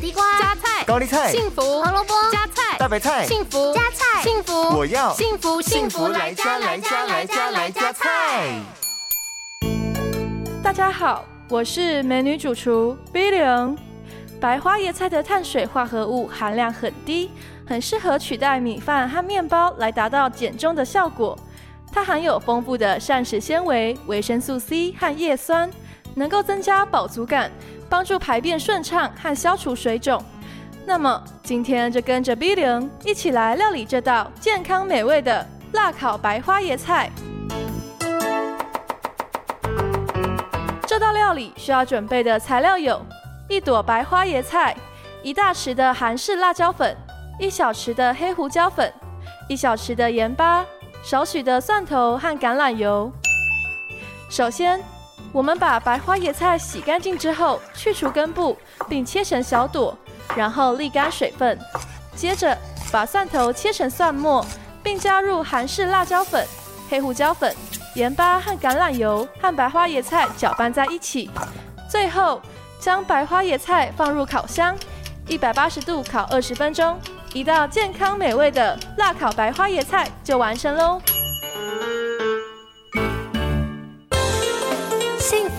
地瓜、加菜、高丽菜、幸福、胡萝卜、加菜、大白菜、幸福、加菜、幸福，我要幸福幸福来加来加来加来加菜。大家好，我是美女主厨 Billion。白花椰菜的碳水化合物含量很低，很适合取代米饭和面包来达到减重的效果。它含有丰富的膳食纤维、维生素 C 和叶酸，能够增加饱足感，帮助排便顺畅和消除水肿。那么今天就跟着 B 零一起来料理这道健康美味的辣烤白花椰菜。这道料理需要准备的材料有：一朵白花椰菜，一大匙的韩式辣椒粉，一小匙的黑胡椒粉，一小匙的盐巴。少许的蒜头和橄榄油。首先，我们把白花椰菜洗干净之后，去除根部，并切成小朵，然后沥干水分。接着，把蒜头切成蒜末，并加入韩式辣椒粉、黑胡椒粉、盐巴和橄榄油，和白花椰菜搅拌在一起。最后，将白花椰菜放入烤箱，一百八十度烤二十分钟。一道健康美味的辣烤白花椰菜就完成喽！